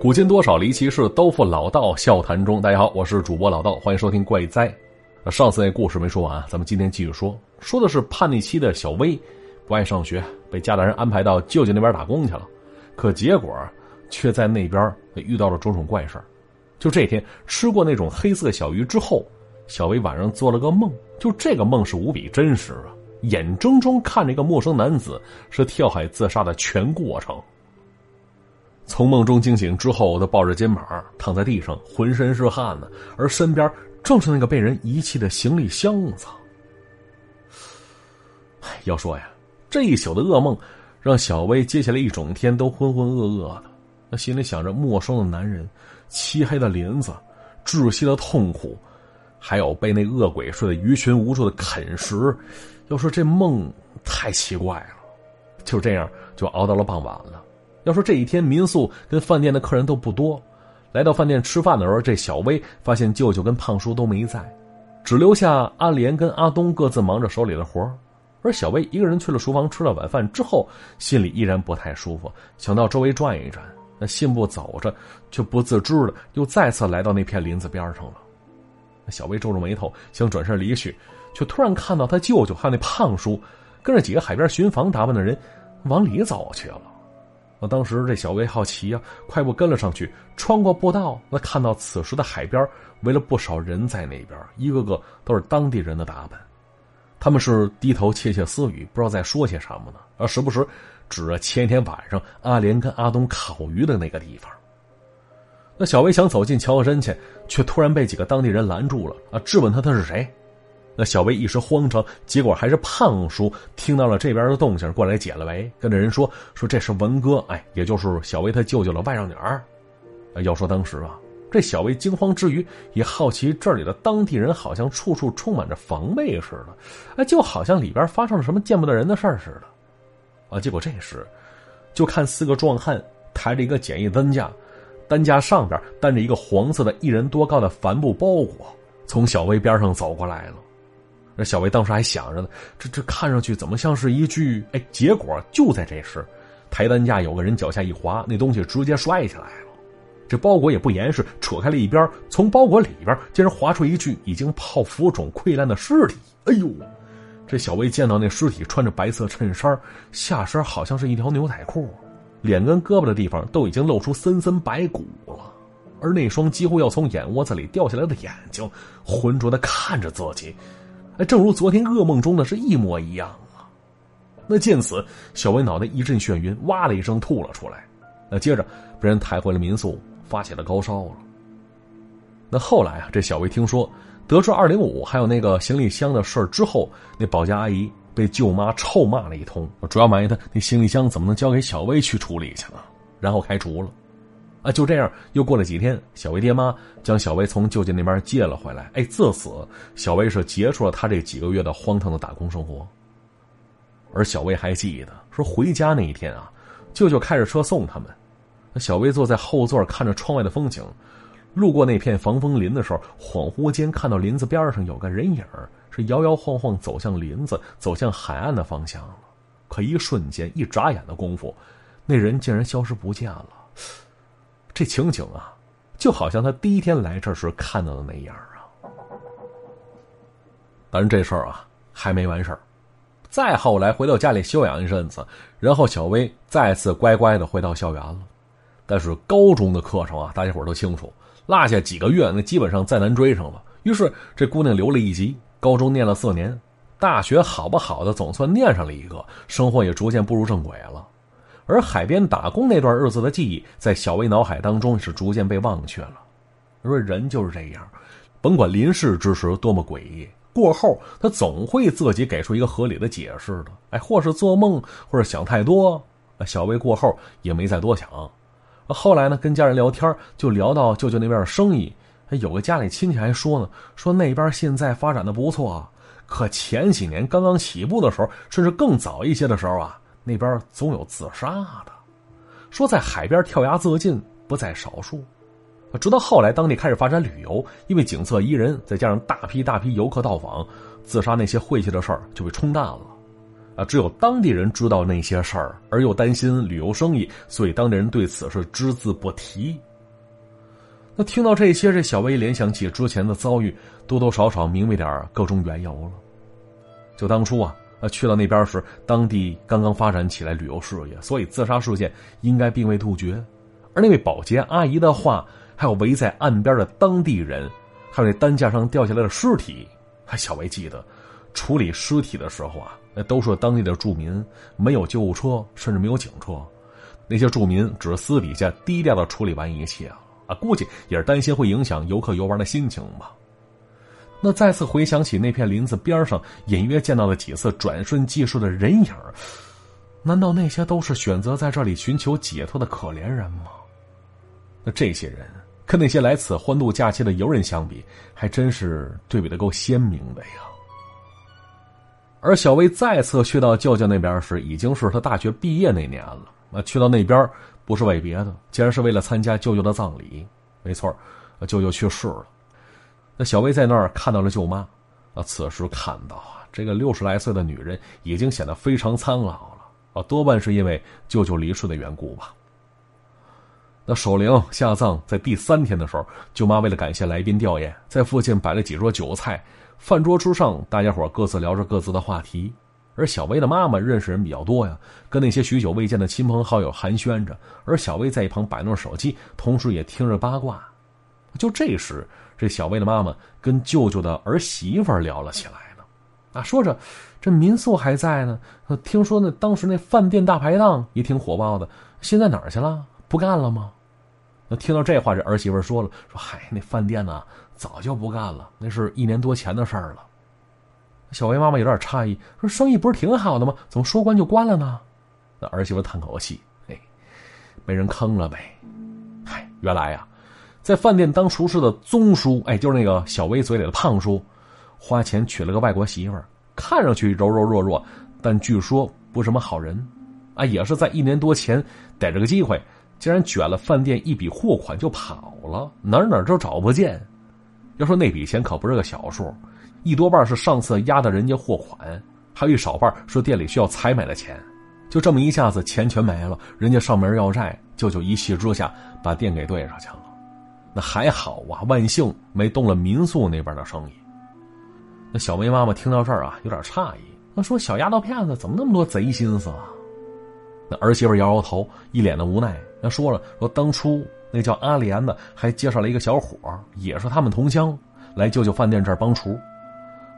古今多少离奇事，都付老道笑谈中。大家好，我是主播老道，欢迎收听怪哉。上次那故事没说完，咱们今天继续说。说的是叛逆期的小薇，不爱上学，被家大人安排到舅舅那边打工去了。可结果却在那边遇到了种种怪事就这天吃过那种黑色小鱼之后，小薇晚上做了个梦，就这个梦是无比真实啊！眼睁睁看着一个陌生男子是跳海自杀的全过程。从梦中惊醒之后，他抱着肩膀躺在地上，浑身是汗呢。而身边正是那个被人遗弃的行李箱子。要说呀，这一宿的噩梦，让小薇接下来一整天都浑浑噩噩的。那心里想着陌生的男人、漆黑的林子、窒息的痛苦，还有被那恶鬼睡得鱼群无数的啃食。要说这梦太奇怪了，就这样就熬到了傍晚了。要说这一天，民宿跟饭店的客人都不多。来到饭店吃饭的时候，这小薇发现舅舅跟胖叔都没在，只留下阿莲跟阿东各自忙着手里的活而小薇一个人去了厨房吃了晚饭之后，心里依然不太舒服，想到周围转一转。那信步走着，却不自知的又再次来到那片林子边上了。小薇皱着眉头想转身离去，却突然看到他舅舅还有那胖叔，跟着几个海边巡防打扮的人往里走去了。我当时这小薇好奇呀，快步跟了上去。穿过步道，那看到此时的海边围了不少人在那边，一个个都是当地人的打扮。他们是低头窃窃私语，不知道在说些什么呢。而时不时指着前一天晚上阿莲跟阿东烤鱼的那个地方。那小薇想走近瞧瞧真去，却突然被几个当地人拦住了啊，质问他他是谁。那小薇一时慌张，结果还是胖叔听到了这边的动静，过来解了围，跟着人说说这是文哥，哎，也就是小薇他舅舅的外甥女儿。要说当时啊，这小薇惊慌之余，也好奇这里的当地人好像处处充满着防备似的，哎，就好像里边发生了什么见不得人的事儿似的。啊，结果这时，就看四个壮汉抬着一个简易担架，担架上边担着一个黄色的一人多高的帆布包裹，从小薇边上走过来了。这小薇当时还想着呢，这这看上去怎么像是一具？哎，结果就在这时，抬担架有个人脚下一滑，那东西直接摔下来了。这包裹也不严实，扯开了一边，从包裹里边竟然滑出一具已经泡浮肿溃烂的尸体。哎呦！这小薇见到那尸体穿着白色衬衫，下身好像是一条牛仔裤，脸跟胳膊的地方都已经露出森森白骨了，而那双几乎要从眼窝子里掉下来的眼睛，浑浊的看着自己。正如昨天噩梦中的是一模一样啊！那见此，小薇脑袋一阵眩晕，哇的一声吐了出来。那接着被人抬回了民宿，发起了高烧了。那后来啊，这小薇听说得知二零五还有那个行李箱的事之后，那保洁阿姨被舅妈臭骂了一通，主要埋怨她那行李箱怎么能交给小薇去处理去了，然后开除了。啊，就这样，又过了几天，小薇爹妈将小薇从舅舅那边接了回来。哎，自此，小薇是结束了她这几个月的荒唐的打工生活。而小薇还记得，说回家那一天啊，舅舅开着车送他们，小薇坐在后座看着窗外的风景，路过那片防风林的时候，恍惚间看到林子边上有个人影是摇摇晃晃走向林子，走向海岸的方向了。可一瞬间，一眨眼的功夫，那人竟然消失不见了。这情景啊，就好像他第一天来这儿时看到的那样啊。当然，这事儿啊还没完事儿。再后来回到家里休养一阵子，然后小薇再次乖乖的回到校园了。但是高中的课程啊，大家伙都清楚，落下几个月，那基本上再难追上了。于是这姑娘留了一级，高中念了四年，大学好不好的总算念上了一个，生活也逐渐步入正轨了。而海边打工那段日子的记忆，在小薇脑海当中是逐渐被忘却了。说人就是这样，甭管临世之时多么诡异，过后他总会自己给出一个合理的解释的。哎，或是做梦，或者想太多。小薇过后也没再多想。后来呢，跟家人聊天，就聊到舅舅那边的生意。有个家里亲戚还说呢，说那边现在发展的不错，可前几年刚刚起步的时候，甚至更早一些的时候啊。那边总有自杀的，说在海边跳崖自尽不在少数。直到后来当地开始发展旅游，因为景色宜人，再加上大批大批游客到访，自杀那些晦气的事儿就被冲淡了。啊，只有当地人知道那些事儿，而又担心旅游生意，所以当地人对此是只字不提。那听到这些，这小薇联想起之前的遭遇，多多少少明白点各种缘由了。就当初啊，呃，去到那边时，当地刚刚发展起来旅游事业，所以自杀事件应该并未杜绝。而那位保洁阿姨的话，还有围在岸边的当地人，还有那担架上掉下来的尸体，还小薇记得，处理尸体的时候啊，那都是当地的住民，没有救护车，甚至没有警车，那些住民只是私底下低调的处理完一切啊。啊，估计也是担心会影响游客游玩的心情吧。那再次回想起那片林子边上隐约见到的几次转瞬即逝的人影，难道那些都是选择在这里寻求解脱的可怜人吗？那这些人跟那些来此欢度假期的游人相比，还真是对比的够鲜明的呀。而小薇再次去到舅舅那边时，已经是他大学毕业那年了。那，去到那边。不是为别的，竟然是为了参加舅舅的葬礼。没错，舅舅去世了。那小薇在那儿看到了舅妈。啊，此时看到啊，这个六十来岁的女人已经显得非常苍老了。啊，多半是因为舅舅离世的缘故吧。那守灵下葬在第三天的时候，舅妈为了感谢来宾吊唁，在附近摆了几桌酒菜。饭桌之上，大家伙各自聊着各自的话题。而小薇的妈妈认识人比较多呀，跟那些许久未见的亲朋好友寒暄着，而小薇在一旁摆弄手机，同时也听着八卦。就这时，这小薇的妈妈跟舅舅的儿媳妇聊了起来呢，啊，说着这民宿还在呢，听说那当时那饭店大排档也挺火爆的，现在哪儿去了？不干了吗？那听到这话，这儿媳妇说了，说嗨，那饭店呢早就不干了，那是一年多前的事儿了。小薇妈妈有点诧异，说：“生意不是挺好的吗？怎么说关就关了呢？”那儿媳妇叹口气：“嘿，被人坑了呗。嗨，原来呀，在饭店当厨师的宗叔，哎，就是那个小薇嘴里的胖叔，花钱娶了个外国媳妇儿，看上去柔柔弱弱，但据说不是什么好人。啊，也是在一年多前逮着个机会，竟然卷了饭店一笔货款就跑了，哪哪都找不见。要说那笔钱可不是个小数。”一多半是上次压的人家货款，还有一少半是店里需要采买的钱，就这么一下子钱全没了。人家上门要债，舅舅一气之下把店给对上去了。那还好啊，万幸没动了民宿那边的生意。那小梅妈妈听到这儿啊，有点诧异，那说：“小丫头片子怎么那么多贼心思啊？”那儿媳妇摇摇头，一脸的无奈。那说了说当初那叫阿莲的还介绍了一个小伙，也是他们同乡，来舅舅饭店这儿帮厨。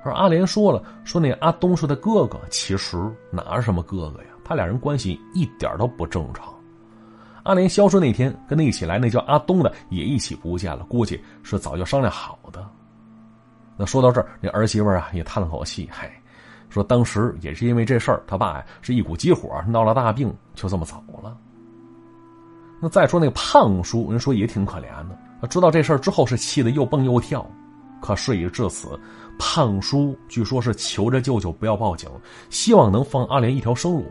而阿莲说了：“说那阿东是他哥哥，其实哪是什么哥哥呀？他俩人关系一点都不正常。阿莲消失那天，跟他一起来那叫阿东的也一起不见了，估计是早就商量好的。那说到这儿，那儿媳妇啊也叹了口气，嗨，说当时也是因为这事儿，他爸呀是一股急火，闹了大病，就这么走了。那再说那个胖叔，人说也挺可怜的，知道这事儿之后是气得又蹦又跳。”可事已至此，胖叔据说是求着舅舅不要报警，希望能放阿莲一条生路。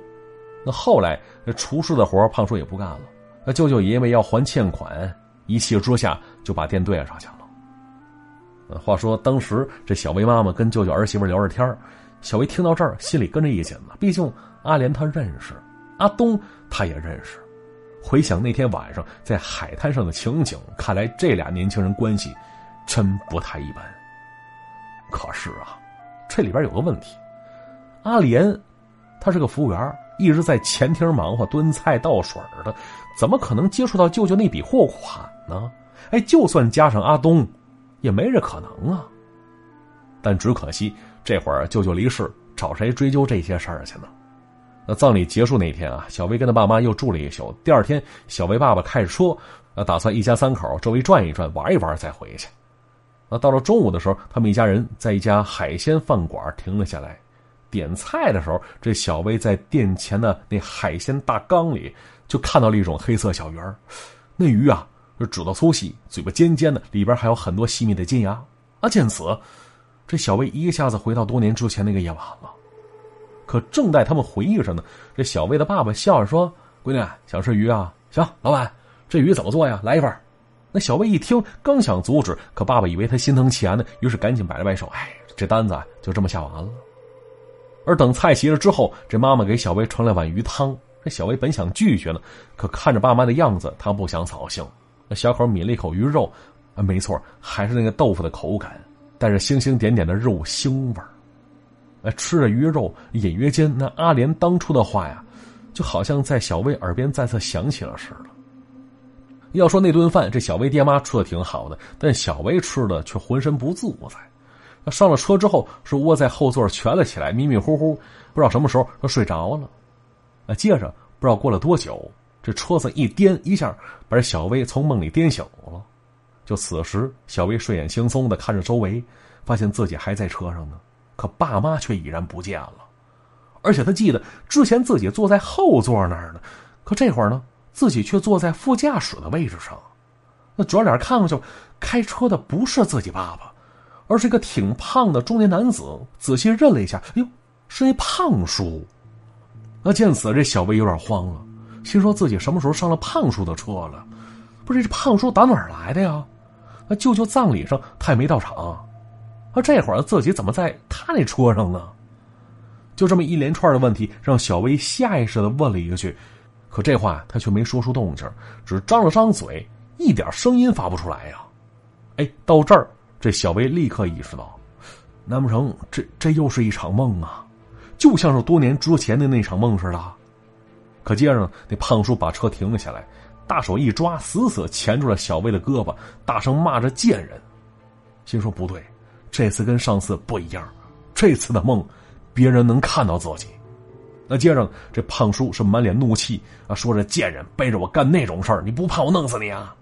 那后来，那厨师的活胖叔也不干了。那舅舅因为要还欠款，一气之下就把店对上去了。话说当时这小薇妈妈跟舅舅儿媳妇聊着天小薇听到这儿心里跟着一紧了。毕竟阿莲她认识，阿东她也认识。回想那天晚上在海滩上的情景，看来这俩年轻人关系。真不太一般。可是啊，这里边有个问题，阿莲，她是个服务员，一直在前厅忙活端菜倒水的，怎么可能接触到舅舅那笔货款呢？哎，就算加上阿东，也没这可能啊。但只可惜，这会儿舅舅离世，找谁追究这些事儿去呢？那葬礼结束那天啊，小薇跟他爸妈又住了一宿。第二天，小薇爸爸开着车，呃，打算一家三口周围转一转，玩一玩再回去。那到了中午的时候，他们一家人在一家海鲜饭馆停了下来。点菜的时候，这小薇在店前的那海鲜大缸里就看到了一种黑色小鱼儿。那鱼啊，是指的粗细，嘴巴尖尖的，里边还有很多细密的金牙。啊，见此，这小薇一下子回到多年之前那个夜晚了。可正待他们回忆着呢，这小薇的爸爸笑着说：“闺女，想吃鱼啊？行，老板，这鱼怎么做呀？来一份。”那小薇一听，刚想阻止，可爸爸以为他心疼钱呢，于是赶紧摆了摆手：“哎，这单子就这么下完了。”而等菜齐了之后，这妈妈给小薇盛了碗鱼汤。这小薇本想拒绝呢，可看着爸妈的样子，她不想扫兴。那小口抿了一口鱼肉，啊，没错，还是那个豆腐的口感，带着星星点点的肉腥味儿。吃着鱼肉，隐约间那阿莲当初的话呀，就好像在小薇耳边再次响起了似的。要说那顿饭，这小薇爹妈吃的挺好的，但小薇吃的却浑身不自在。那上了车之后，是窝在后座蜷了起来，迷迷糊糊，不知道什么时候他睡着了。啊，接着不知道过了多久，这车子一颠，一下把这小薇从梦里颠醒了。就此时，小薇睡眼惺忪的看着周围，发现自己还在车上呢，可爸妈却已然不见了。而且他记得之前自己坐在后座那儿呢，可这会儿呢？自己却坐在副驾驶的位置上，那转脸看过去，开车的不是自己爸爸，而是一个挺胖的中年男子。仔细认了一下，哎呦，是那胖叔。那见此，这小薇有点慌了，心说自己什么时候上了胖叔的车了？不是这胖叔打哪儿来的呀？那舅舅葬礼上他也没到场，啊，这会儿自己怎么在他那车上呢？就这么一连串的问题，让小薇下意识的问了一个句。可这话他却没说出动静，只张了张嘴，一点声音发不出来呀！哎，到这儿，这小薇立刻意识到，难不成这这又是一场梦啊？就像是多年之前的那场梦似的。可接着，那胖叔把车停了下来，大手一抓，死死钳住了小薇的胳膊，大声骂着“贱人”，心说不对，这次跟上次不一样，这次的梦，别人能看到自己。那接着，这胖叔是满脸怒气啊，说着：“贱人，背着我干那种事儿，你不怕我弄死你啊？”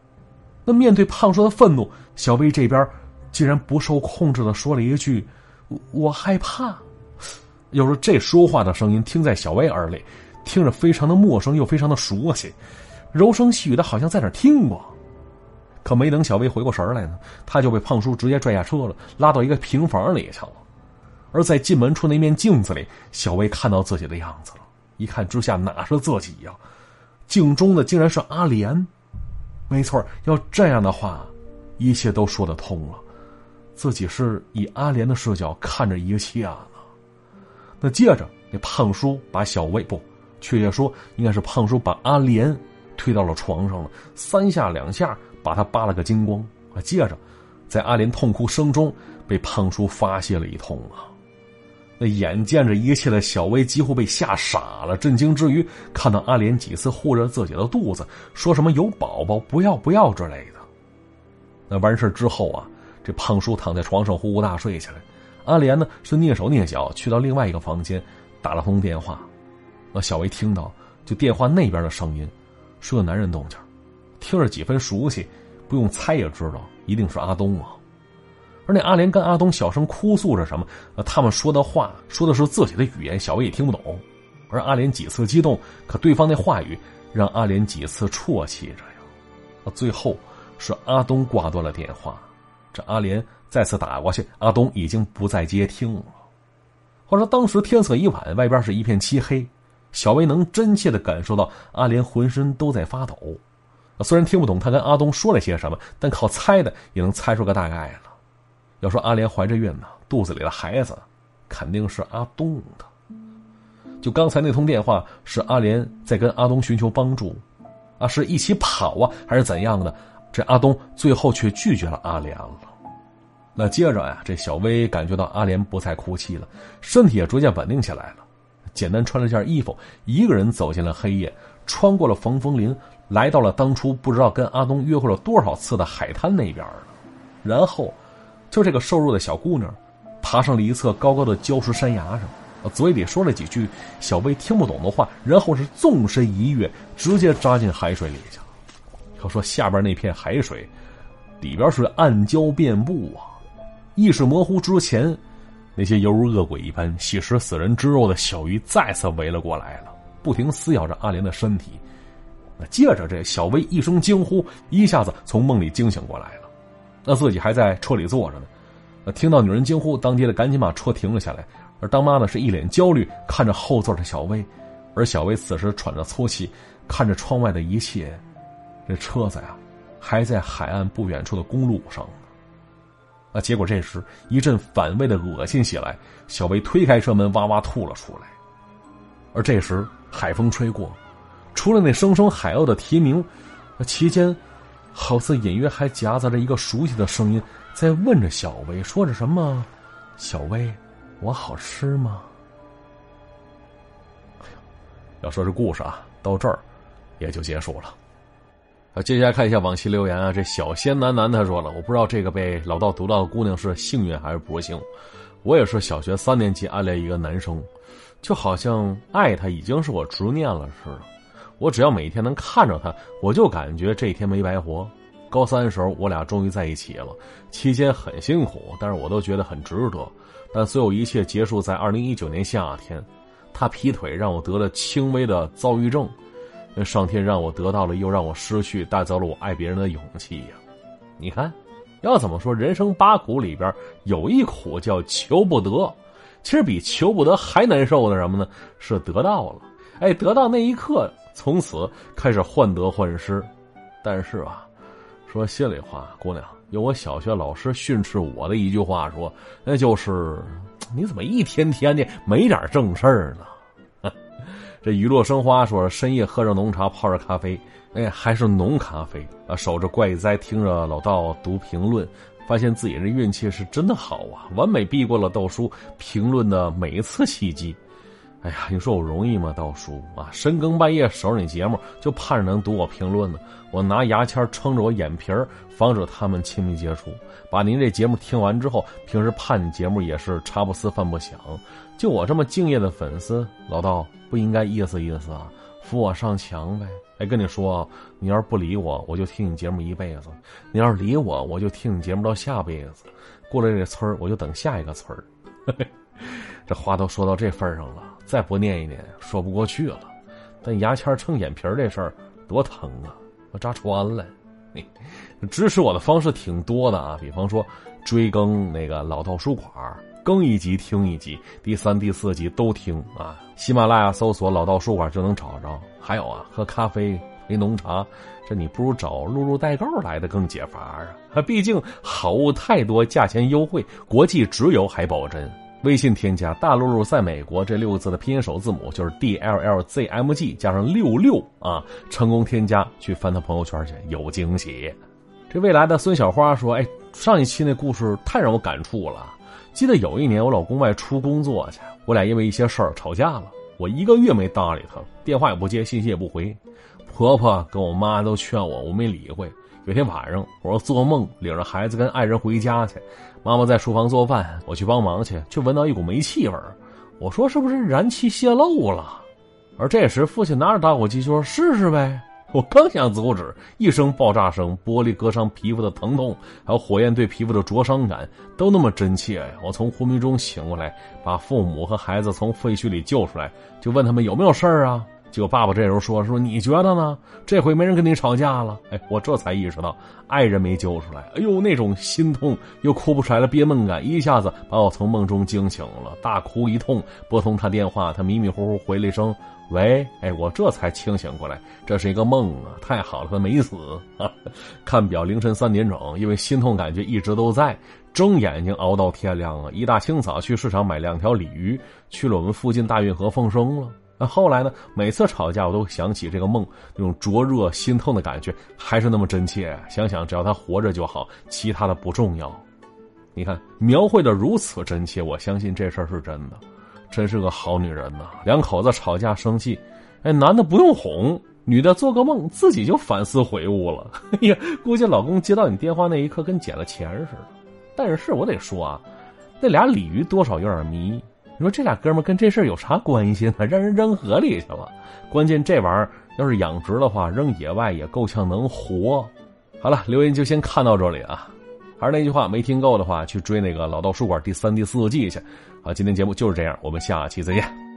那面对胖叔的愤怒，小薇这边竟然不受控制的说了一句：“我害怕。”要说这说话的声音，听在小薇耳里，听着非常的陌生又非常的熟悉，柔声细语的，好像在哪听过。可没等小薇回过神来呢，他就被胖叔直接拽下车了，拉到一个平房里去了。而在进门处那面镜子里，小薇看到自己的样子了。一看之下，哪是自己呀？镜中的竟然是阿莲。没错，要这样的话，一切都说得通了。自己是以阿莲的视角看着一切呢。那接着，那胖叔把小薇不，确切说应该是胖叔把阿莲推到了床上了，三下两下把他扒了个精光。啊，接着，在阿莲痛哭声中，被胖叔发泄了一通啊。那眼见着一切的小薇几乎被吓傻了，震惊之余，看到阿莲几次护着自己的肚子，说什么有宝宝不要不要之类的。那完事之后啊，这胖叔躺在床上呼呼大睡起来，阿莲呢是蹑手蹑脚去到另外一个房间，打了通电话。那小薇听到就电话那边的声音，是个男人动静，听着几分熟悉，不用猜也知道一定是阿东啊。而那阿莲跟阿东小声哭诉着什么，他们说的话说的是自己的语言，小薇也听不懂。而阿莲几次激动，可对方那话语让阿莲几次啜泣着呀。最后是阿东挂断了电话，这阿莲再次打过去，阿东已经不再接听了。话说当时天色已晚，外边是一片漆黑，小薇能真切的感受到阿莲浑身都在发抖。虽然听不懂他跟阿东说了些什么，但靠猜的也能猜出个大概了。要说阿莲怀着孕呢，肚子里的孩子肯定是阿东的。就刚才那通电话，是阿莲在跟阿东寻求帮助，啊，是一起跑啊，还是怎样的？这阿东最后却拒绝了阿莲了。那接着呀，这小薇感觉到阿莲不再哭泣了，身体也逐渐稳定起来了，简单穿了件衣服，一个人走进了黑夜，穿过了防风林，来到了当初不知道跟阿东约会了多少次的海滩那边然后。就这个瘦弱的小姑娘，爬上了一侧高高的礁石山崖上，嘴里说了几句小薇听不懂的话，然后是纵身一跃，直接扎进海水里去了。他说下边那片海水，里边是暗礁遍布啊！意识模糊之前，那些犹如恶鬼一般吸食死人之肉的小鱼再次围了过来了，不停撕咬着阿莲的身体。那接着，这小薇一声惊呼，一下子从梦里惊醒过来了。那自己还在车里坐着呢，听到女人惊呼，当爹的赶紧把车停了下来。而当妈呢是一脸焦虑，看着后座的小薇，而小薇此时喘着粗气，看着窗外的一切，这车子呀，还在海岸不远处的公路上。啊，结果这时一阵反胃的恶心袭来，小薇推开车门，哇哇吐了出来。而这时海风吹过，除了那声声海鸥的啼鸣，其间。好似隐约还夹杂着一个熟悉的声音，在问着小薇，说着什么：“小薇，我好吃吗？”要说这故事啊，到这儿也就结束了。啊，接下来看一下往期留言啊，这小仙男男他说了，我不知道这个被老道读到的姑娘是幸运还是不幸。我也是小学三年级暗恋一个男生，就好像爱他已经是我执念了似的。我只要每天能看着他，我就感觉这一天没白活。高三的时候，我俩终于在一起了，期间很辛苦，但是我都觉得很值得。但所有一切结束在二零一九年夏天，他劈腿让我得了轻微的躁郁症。那上天让我得到了，又让我失去，带走了我爱别人的勇气呀！你看，要怎么说，人生八苦里边有一苦叫求不得。其实比求不得还难受的什么呢？是得到了，哎，得到那一刻，从此开始患得患失。但是啊，说心里话，姑娘，有我小学老师训斥我的一句话说，那就是你怎么一天天的没点正事儿呢？这雨落生花说深夜喝着浓茶泡着咖啡，哎，还是浓咖啡啊！守着怪哉，听着老道读评论，发现自己这运气是真的好啊，完美避过了道叔评论的每一次袭击。哎呀，你说我容易吗？道叔啊，深更半夜守着你节目，就盼着能读我评论呢。我拿牙签撑着我眼皮儿，防止他们亲密接触。把您这节目听完之后，平时盼你节目也是茶不思饭不想。就我这么敬业的粉丝，老道不应该意思意思啊，扶我上墙呗。哎，跟你说，你要是不理我，我就听你节目一辈子；你要是理我，我就听你节目到下辈子。过了这村儿，我就等下一个村儿。这话都说到这份上了。再不念一念，说不过去了。但牙签撑眼皮这事儿多疼啊！我扎穿了。支持我的方式挺多的啊，比方说追更那个老道书馆，更一集听一集，第三、第四集都听啊。喜马拉雅搜索“老道书馆”就能找着。还有啊，喝咖啡、喝浓茶，这你不如找露露代购来的更解乏啊。毕竟好物太多，价钱优惠，国际直邮还保真。微信添加“大露露在美国”这六个字的拼音首字母就是 D L L Z M G 加上六六啊，成功添加去翻他朋友圈去有惊喜。这未来的孙小花说：“哎，上一期那故事太让我感触了。记得有一年我老公外出工作去，我俩因为一些事儿吵架了。我一个月没搭理他，电话也不接，信息也不回。婆婆跟我妈都劝我，我没理会。有天晚上，我做梦领着孩子跟爱人回家去。”妈妈在厨房做饭，我去帮忙去，却闻到一股煤气味我说：“是不是燃气泄漏了？”而这时，父亲拿着打火机说：“试试呗。”我刚想阻止，一声爆炸声，玻璃割伤皮肤的疼痛，还有火焰对皮肤的灼伤感，都那么真切呀！我从昏迷中醒过来，把父母和孩子从废墟里救出来，就问他们有没有事儿啊？结果爸爸这时候说：“说你觉得呢？这回没人跟你吵架了。”哎，我这才意识到爱人没救出来。哎呦，那种心痛又哭不出来的憋闷感，一下子把我从梦中惊醒了，大哭一通，拨通他电话，他迷迷糊糊回了一声“喂”。哎，我这才清醒过来，这是一个梦啊！太好了，他没死。看表，凌晨三点整，因为心痛感觉一直都在，睁眼睛熬到天亮啊！一大清早去市场买两条鲤鱼，去了我们附近大运河放生了。那后来呢？每次吵架，我都想起这个梦，那种灼热、心痛的感觉，还是那么真切。想想只要他活着就好，其他的不重要。你看，描绘的如此真切，我相信这事儿是真的。真是个好女人呐！两口子吵架生气，哎，男的不用哄，女的做个梦，自己就反思悔悟了。哎 呀，估计老公接到你电话那一刻，跟捡了钱似的。但是我得说啊，那俩鲤鱼多少有点迷。你说这俩哥们跟这事儿有啥关系呢？让人扔河里去了。关键这玩意儿要是养殖的话，扔野外也够呛能活。好了，留言就先看到这里啊。还是那句话，没听够的话，去追那个老道书馆第三、第四季去。好，今天节目就是这样，我们下期再见。